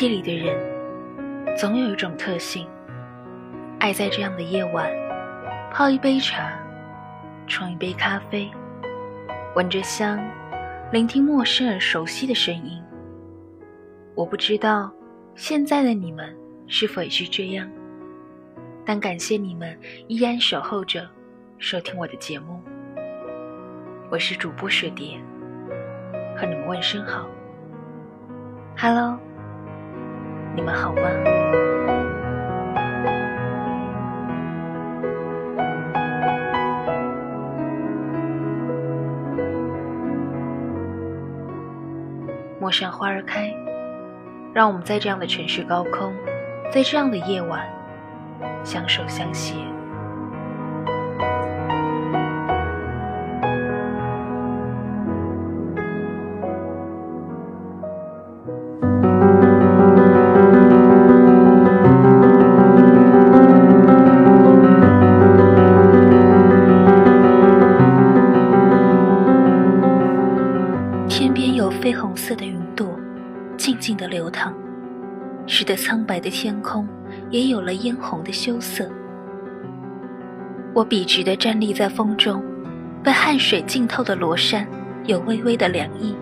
个世界里的人，总有一种特性，爱在这样的夜晚，泡一杯茶，冲一杯咖啡，闻着香，聆听陌生而熟悉的声音。我不知道现在的你们是否也是这样，但感谢你们依然守候着收听我的节目。我是主播雪蝶，和你们问声好。Hello，你们好吗？陌上花儿开，让我们在这样的城市高空，在这样的夜晚，相守相携。使得苍白的天空也有了嫣红的羞涩。我笔直地站立在风中，被汗水浸透的罗衫有微微的凉意。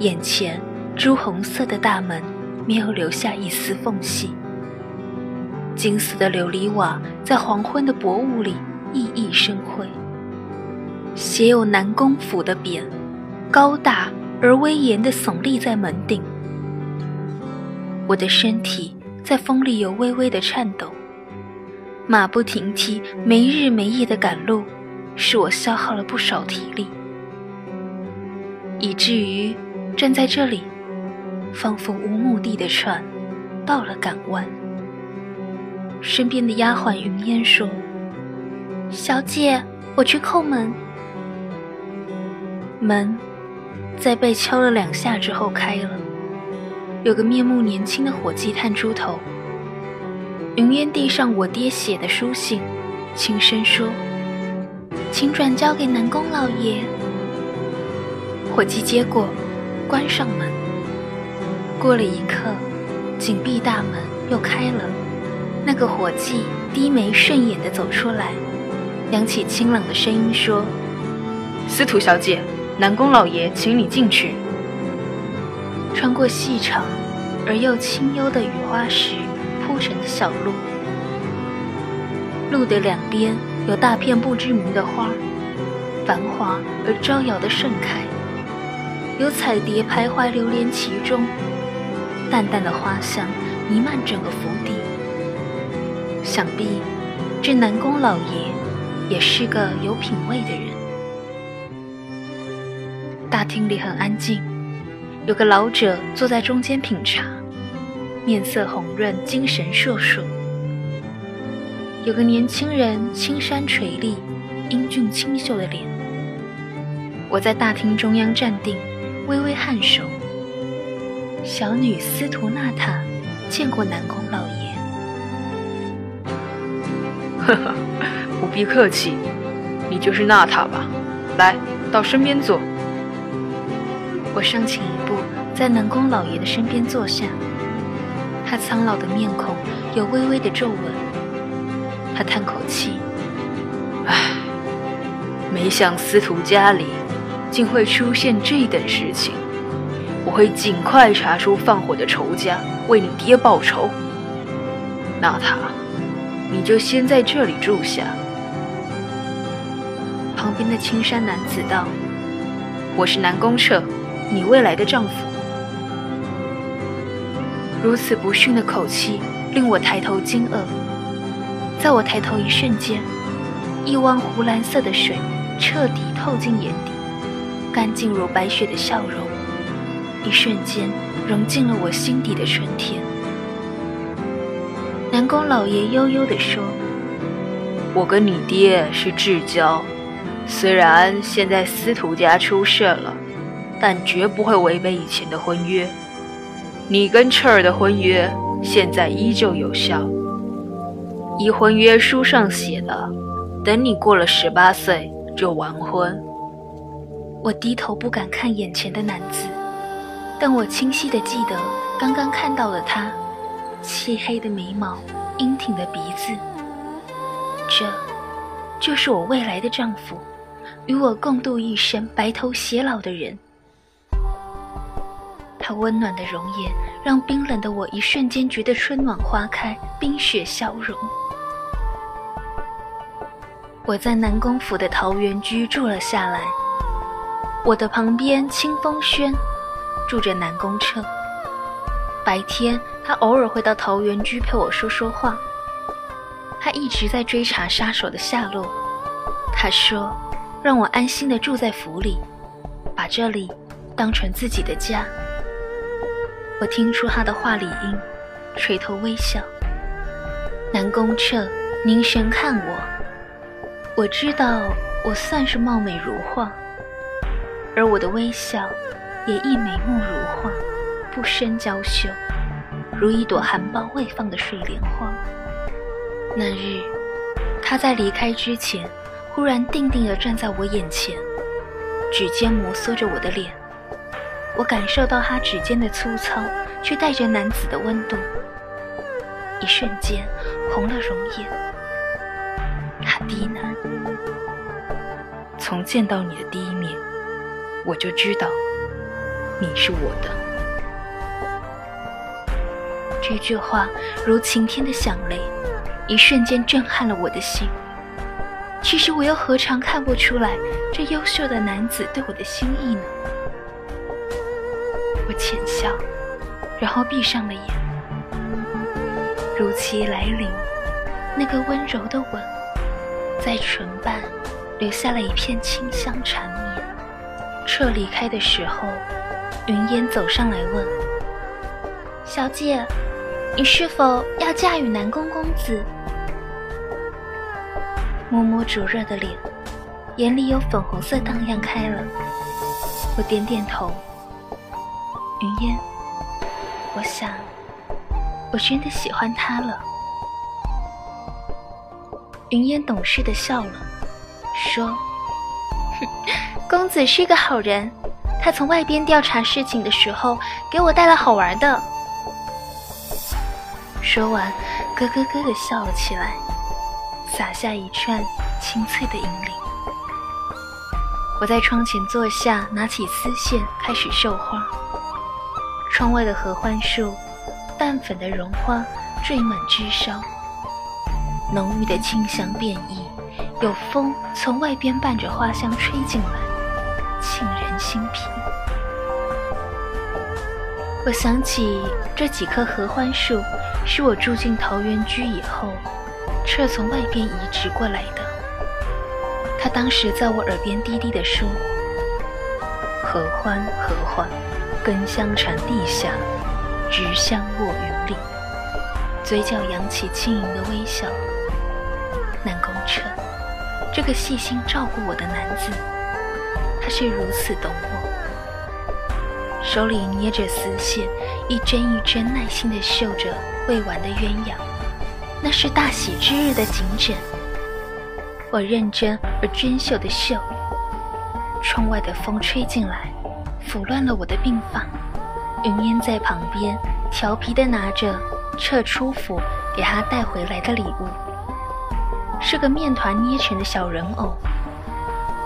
眼前朱红色的大门没有留下一丝缝隙，金色的琉璃瓦在黄昏的薄雾里熠熠生辉。写有南宫府的匾，高大而威严地耸立在门顶。我的身体在风里有微微的颤抖，马不停蹄、没日没夜的赶路，使我消耗了不少体力，以至于站在这里，仿佛无目的的船到了港湾。身边的丫鬟云烟说：“小姐，我去叩门。”门在被敲了两下之后开了。有个面目年轻的伙计探出头，云烟递上我爹写的书信，轻声说：“请转交给南宫老爷。”伙计接过，关上门。过了一刻，紧闭大门又开了，那个伙计低眉顺眼地走出来，扬起清冷的声音说：“司徒小姐，南宫老爷请你进去。”穿过细长而又清幽的雨花石铺成的小路，路的两边有大片不知名的花，繁华而招摇的盛开，有彩蝶徘徊流连其中，淡淡的花香弥漫整个府邸。想必这南宫老爷也是个有品位的人。大厅里很安静。有个老者坐在中间品茶，面色红润，精神烁烁。有个年轻人青山垂立，英俊清秀的脸。我在大厅中央站定，微微颔首。小女司徒娜塔见过南宫老爷。呵呵，不必客气，你就是娜塔吧？来到身边坐。我上前一步，在南宫老爷的身边坐下。他苍老的面孔有微微的皱纹。他叹口气：“唉，没想司徒家里竟会出现这等事情。我会尽快查出放火的仇家，为你爹报仇。娜塔，你就先在这里住下。”旁边的青衫男子道：“我是南宫彻。”你未来的丈夫，如此不逊的口气令我抬头惊愕。在我抬头一瞬间，一汪湖蓝色的水彻底透进眼底，干净如白雪的笑容，一瞬间融进了我心底的春天。南宫老爷悠悠地说：“我跟你爹是至交，虽然现在司徒家出事了。”但绝不会违背以前的婚约。你跟彻儿的婚约现在依旧有效。依婚约书上写的，等你过了十八岁就完婚。我低头不敢看眼前的男子，但我清晰的记得刚刚看到了他，漆黑的眉毛，英挺的鼻子，这，就是我未来的丈夫，与我共度一生、白头偕老的人。他温暖的容颜，让冰冷的我一瞬间觉得春暖花开，冰雪消融。我在南宫府的桃源居住了下来，我的旁边清风轩住着南宫彻。白天他偶尔会到桃源居陪我说说话。他一直在追查杀手的下落。他说，让我安心的住在府里，把这里当成自己的家。我听出他的话里音，垂头微笑。南宫彻凝神看我。我知道我算是貌美如画，而我的微笑也亦眉目如画，不生娇羞，如一朵含苞未放的水莲花。那日，他在离开之前，忽然定定地站在我眼前，指尖摩挲着我的脸，我感受到他指尖的粗糙，却带着男子的温度，一瞬间红了容颜。他低喃：“从见到你的第一面，我就知道你是我的。”这句话如晴天的响雷，一瞬间震撼了我的心。其实我又何尝看不出来这优秀的男子对我的心意呢？我浅笑，然后闭上了眼。如期来临，那个温柔的吻。在唇瓣留下了一片清香缠绵。撤离开的时候，云烟走上来问：“小姐，你是否要嫁与南宫公子？”摸摸灼热的脸，眼里有粉红色荡漾开了。我点点头。云烟，我想，我真的喜欢他了。云烟懂事的笑了，说：“哼，公子是个好人。他从外边调查事情的时候，给我带了好玩的。”说完，咯咯咯的笑了起来，洒下一串清脆的银铃。我在窗前坐下，拿起丝线开始绣花。窗外的合欢树，淡粉的绒花缀满枝梢。浓郁的清香遍溢，有风从外边伴着花香吹进来，沁人心脾。我想起这几棵合欢树，是我住进桃源居以后，彻从外边移植过来的。他当时在我耳边低低地说：“合欢，合欢，根香传地下，枝香落云里。”嘴角扬起轻盈的微笑。南宫彻，这个细心照顾我的男子，他是如此懂我。手里捏着丝线，一针一针耐心地绣着未完的鸳鸯，那是大喜之日的锦枕。我认真而娟秀的绣，窗外的风吹进来，腐乱了我的病房。云烟在旁边调皮地拿着撤出府给他带回来的礼物。是个面团捏成的小人偶，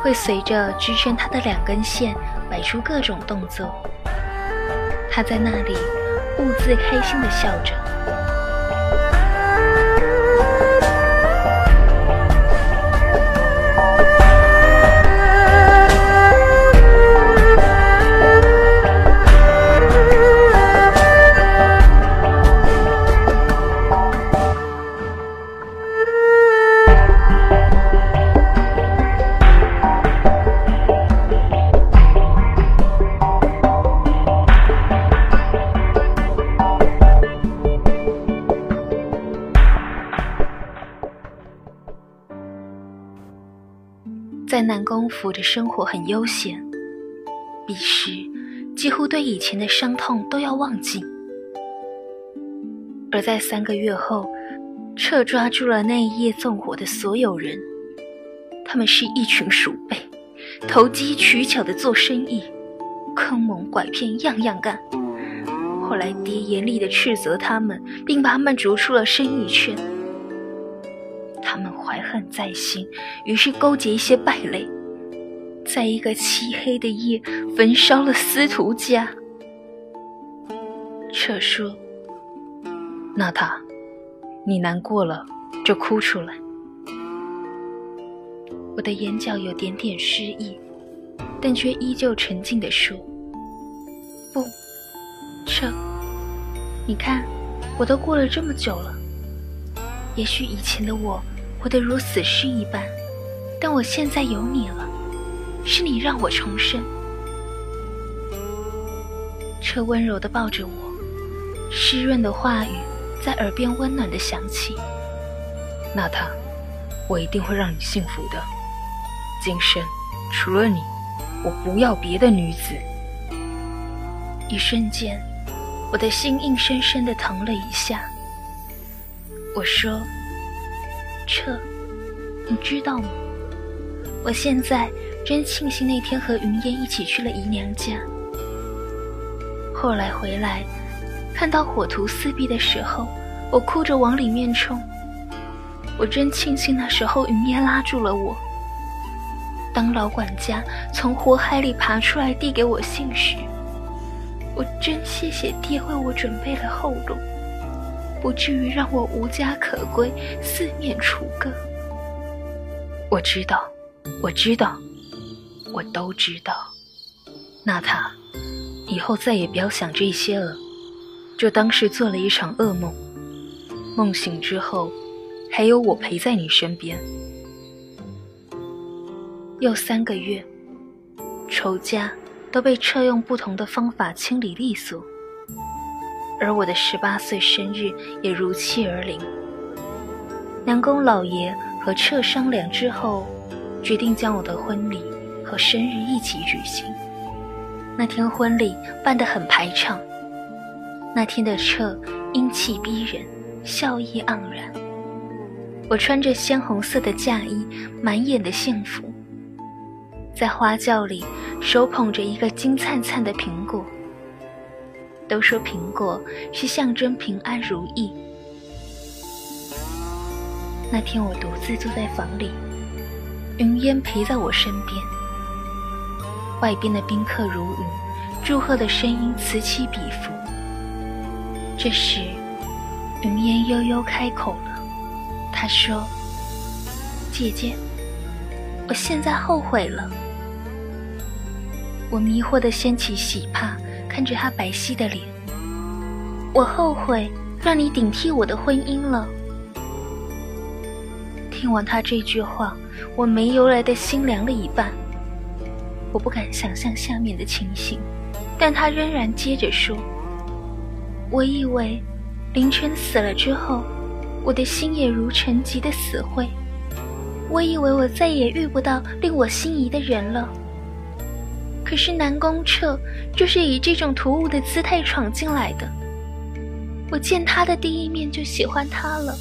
会随着支撑他的两根线摆出各种动作。他在那里兀自开心地笑着。在南宫府的生活很悠闲，彼时几乎对以前的伤痛都要忘记。而在三个月后，彻抓住了那一夜纵火的所有人，他们是一群鼠辈，投机取巧的做生意，坑蒙拐骗样样干。后来爹严厉地斥责他们，并把他们逐出了生意圈。恨在心，于是勾结一些败类，在一个漆黑的夜焚烧了司徒家。彻说：“娜塔，你难过了就哭出来。”我的眼角有点点失意，但却依旧沉静地说：“不，彻，你看，我都过了这么久了。也许以前的我活得如死尸一般，但我现在有你了，是你让我重生。”彻温柔地抱着我，湿润的话语在耳边温暖地响起：“娜塔，我一定会让你幸福的。”今生除了你，我不要别的女子。一瞬间，我的心硬生生的疼了一下。我说：“彻，你知道吗？我现在真庆幸那天和云烟一起去了姨娘家。后来回来，看到火图四壁的时候，我哭着往里面冲。我真庆幸那时候云烟拉住了我。”当老管家从火海里爬出来递给我信时，我真谢谢爹为我准备了后路，不至于让我无家可归、四面楚歌。我知道，我知道，我都知道。娜塔，以后再也不要想这些了，就当是做了一场噩梦。梦醒之后，还有我陪在你身边。又三个月，仇家都被撤用不同的方法清理利索，而我的十八岁生日也如期而临。南宫老爷和彻商量之后，决定将我的婚礼和生日一起举行。那天婚礼办得很排场，那天的彻英气逼人，笑意盎然。我穿着鲜红色的嫁衣，满眼的幸福。在花轿里，手捧着一个金灿灿的苹果。都说苹果是象征平安如意。那天我独自坐在房里，云烟陪在我身边。外边的宾客如云，祝贺的声音此起彼伏。这时，云烟悠悠开口了，她说：“姐姐，我现在后悔了。”我迷惑的掀起喜帕，看着他白皙的脸。我后悔让你顶替我的婚姻了。听完他这句话，我没由来的心凉了一半。我不敢想象下面的情形，但他仍然接着说：“我以为凌晨死了之后，我的心也如沉寂的死灰。我以为我再也遇不到令我心仪的人了。”可是南宫彻就是以这种突兀的姿态闯进来的。我见他的第一面就喜欢他了。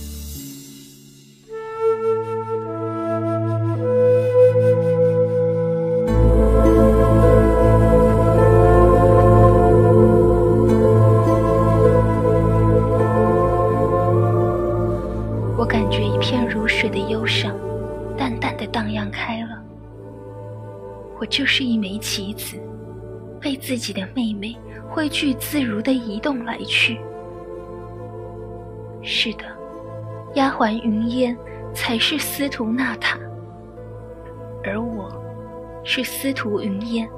我感觉一片如水的忧伤，淡淡的荡漾开了。我就是一棋子，被自己的妹妹挥去自如的移动来去。是的，丫鬟云烟才是司徒娜塔，而我是司徒云烟。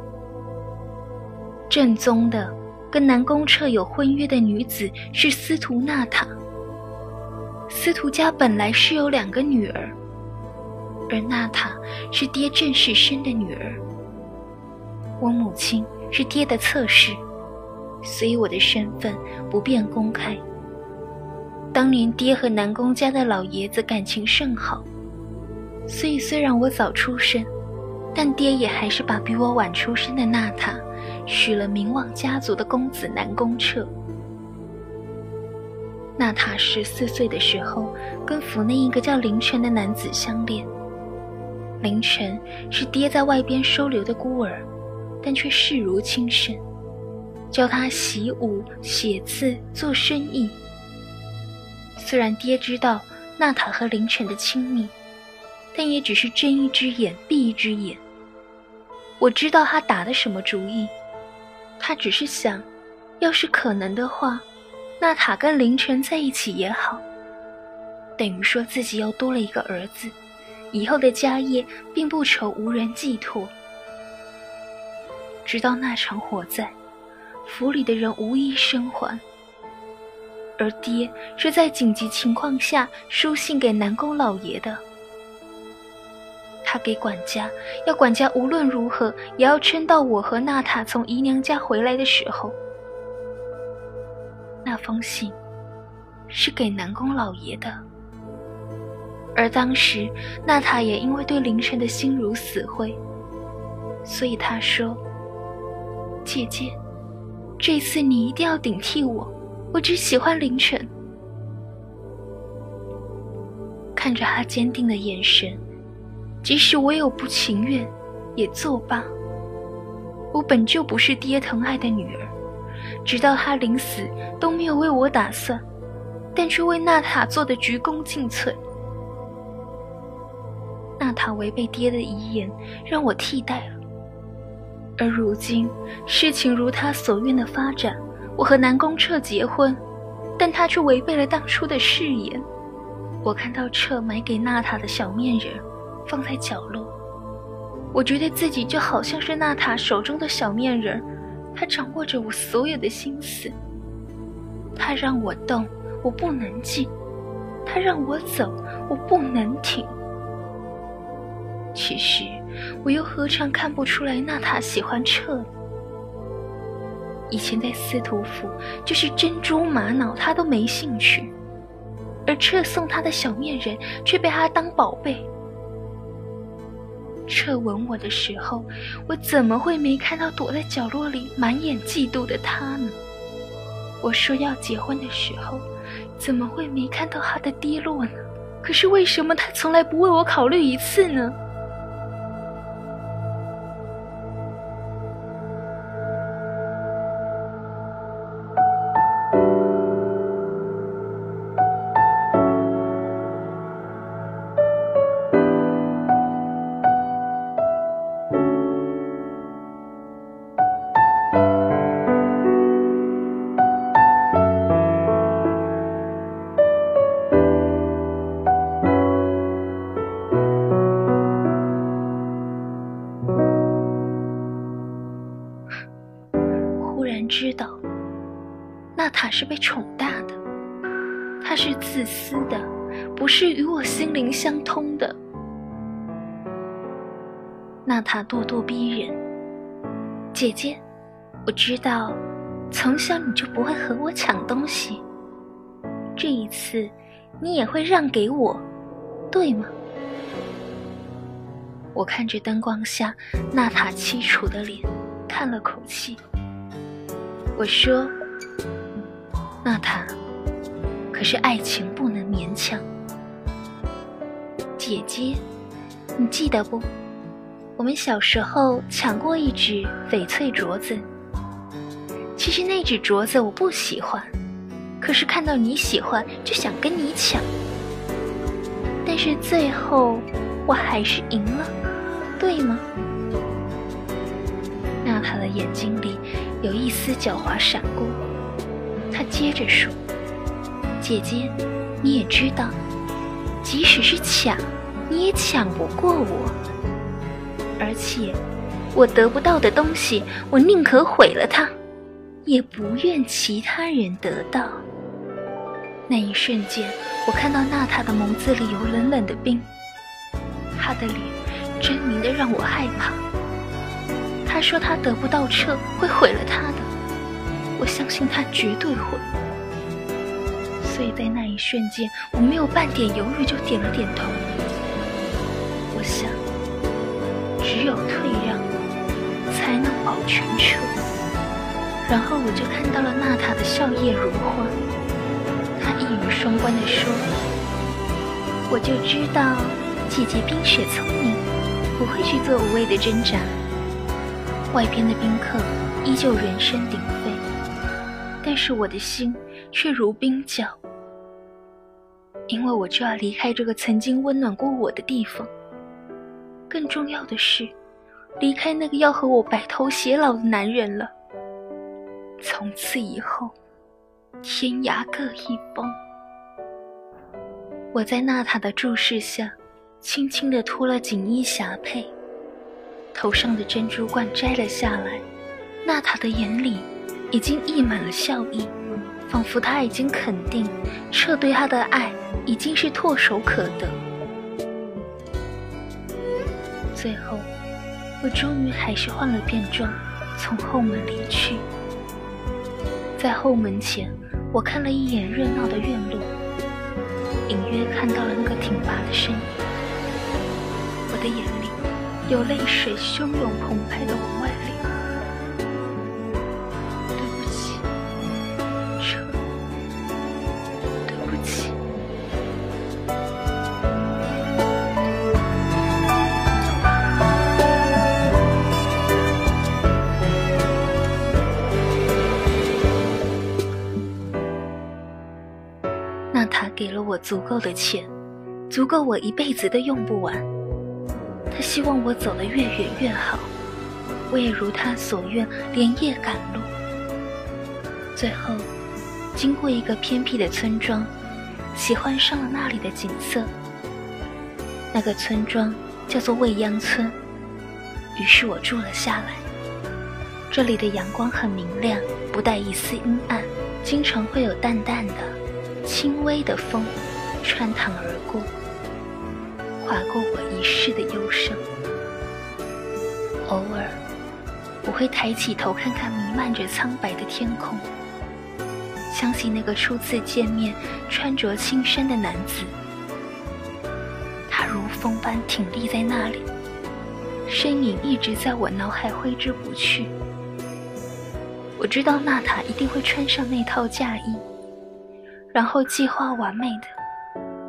正宗的跟南宫彻有婚约的女子是司徒娜塔。司徒家本来是有两个女儿，而娜塔是爹正式生的女儿。我母亲是爹的侧室，所以我的身份不便公开。当年爹和南宫家的老爷子感情甚好，所以虽然我早出生，但爹也还是把比我晚出生的娜塔许了名望家族的公子南宫彻。娜塔十四岁的时候，跟府内一个叫凌晨的男子相恋。凌晨是爹在外边收留的孤儿。但却视如亲生，教他习武、写字、做生意。虽然爹知道娜塔和凌晨的亲密，但也只是睁一只眼闭一只眼。我知道他打的什么主意，他只是想，要是可能的话，娜塔跟凌晨在一起也好。等于说自己又多了一个儿子，以后的家业并不愁无人寄托。直到那场火灾，府里的人无一生还，而爹是在紧急情况下书信给南宫老爷的。他给管家，要管家无论如何也要撑到我和娜塔从姨娘家回来的时候。那封信是给南宫老爷的。而当时，娜塔也因为对凌晨的心如死灰，所以她说：“姐姐，这次你一定要顶替我，我只喜欢凌晨。”看着他坚定的眼神，即使我有不情愿，也作罢。我本就不是爹疼爱的女儿，直到他临死都没有为我打算，但却为娜塔做的鞠躬尽瘁。娜塔违背爹的遗言，让我替代了。而如今事情如他所愿的发展，我和南宫彻结婚，但他却违背了当初的誓言。我看到彻买给娜塔的小面人放在角落，我觉得自己就好像是娜塔手中的小面人，他掌握着我所有的心思。他让我动，我不能静；他让我走，我不能停。其实，我又何尝看不出来娜塔喜欢彻？以前在司徒府，就是珍珠玛瑙，他都没兴趣，而彻送他的小面人却被他当宝贝。彻吻我的时候，我怎么会没看到躲在角落里满眼嫉妒的他呢？我说要结婚的时候，怎么会没看到他的低落呢？可是为什么他从来不为我考虑一次呢？知道，娜塔是被宠大的，她是自私的，不是与我心灵相通的。娜塔咄咄逼人，姐姐，我知道，从小你就不会和我抢东西，这一次你也会让给我，对吗？我看着灯光下娜塔凄楚的脸，叹了口气。我说：“娜塔，可是爱情不能勉强。姐姐，你记得不？我们小时候抢过一只翡翠镯子。其实那只镯子我不喜欢，可是看到你喜欢，就想跟你抢。但是最后我还是赢了，对吗？”娜塔的眼睛里有一丝狡猾闪过，她接着说：“姐姐，你也知道，即使是抢，你也抢不过我。而且，我得不到的东西，我宁可毁了它，也不愿其他人得到。”那一瞬间，我看到娜塔的眸子里有冷冷的冰，她的脸狰狞的让我害怕。他说他得不到车会毁了他的，我相信他绝对会。所以在那一瞬间，我没有半点犹豫，就点了点头。我想，只有退让，才能保全车。然后我就看到了娜塔的笑靥如花，她一语双关地说：“我就知道姐姐冰雪聪明，不会去做无谓的挣扎。”外边的宾客依旧人声鼎沸。但是我的心却如冰窖，因为我就要离开这个曾经温暖过我的地方。更重要的是，离开那个要和我白头偕老的男人了。从此以后，天涯各一方。我在娜塔的注视下，轻轻地脱了锦衣霞帔，头上的珍珠冠摘了下来。娜塔的眼里已经溢满了笑意，仿佛他已经肯定，彻对他的爱已经是唾手可得。最后，我终于还是换了便装，从后门离去。在后门前，我看了一眼热闹的院落。隐约看到了那个挺拔的身影，我的眼里有泪水汹涌澎湃的往外流。对不起，车，对不起。那他给了我足够的钱，足够我一辈子都用不完。他希望我走得越远越好，我也如他所愿，连夜赶路。最后，经过一个偏僻的村庄，喜欢上了那里的景色。那个村庄叫做未央村，于是我住了下来。这里的阳光很明亮，不带一丝阴暗，经常会有淡淡的。轻微的风穿堂而过，划过我一世的忧伤。偶尔，我会抬起头看看弥漫着苍白的天空，想起那个初次见面、穿着青衫的男子，他如风般挺立在那里，身影一直在我脑海挥之不去。我知道娜塔一定会穿上那套嫁衣。然后计划完美的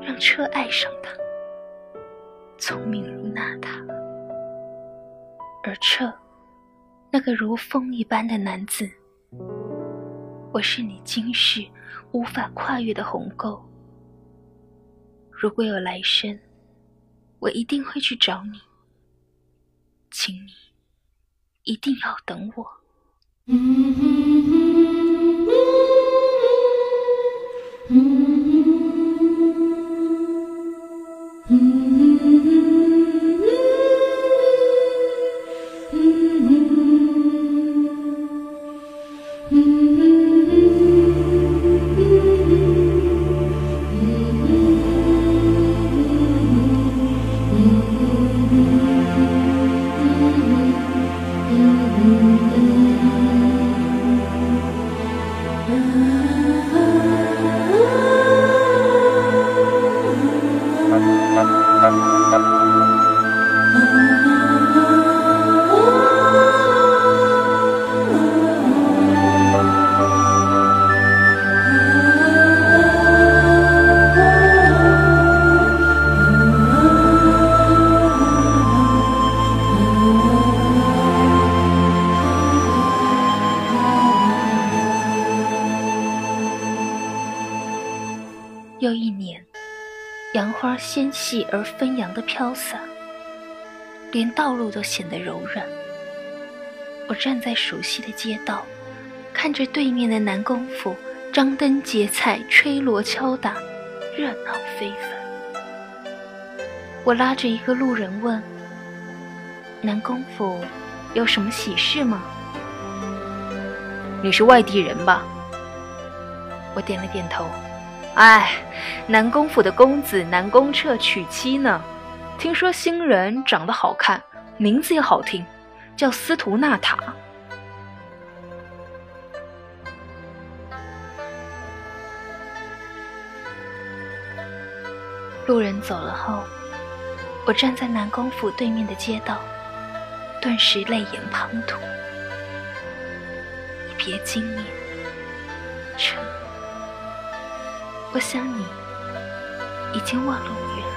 让车爱上他，聪明如娜塔，而彻，那个如风一般的男子，我是你今世无法跨越的鸿沟。如果有来生，我一定会去找你，请你一定要等我。又一年，杨花纤细而纷扬的飘洒，连道路都显得柔软。我站在熟悉的街道，看着对面的南宫府张灯结彩、吹锣敲打，热闹非凡。我拉着一个路人问：“南宫府有什么喜事吗？”“你是外地人吧？”我点了点头。哎，南宫府的公子南宫彻娶妻呢，听说新人长得好看，名字也好听，叫司徒娜塔。路人走了后，我站在南宫府对面的街道，顿时泪眼滂沱。你别惊讶，我想你已经忘了我。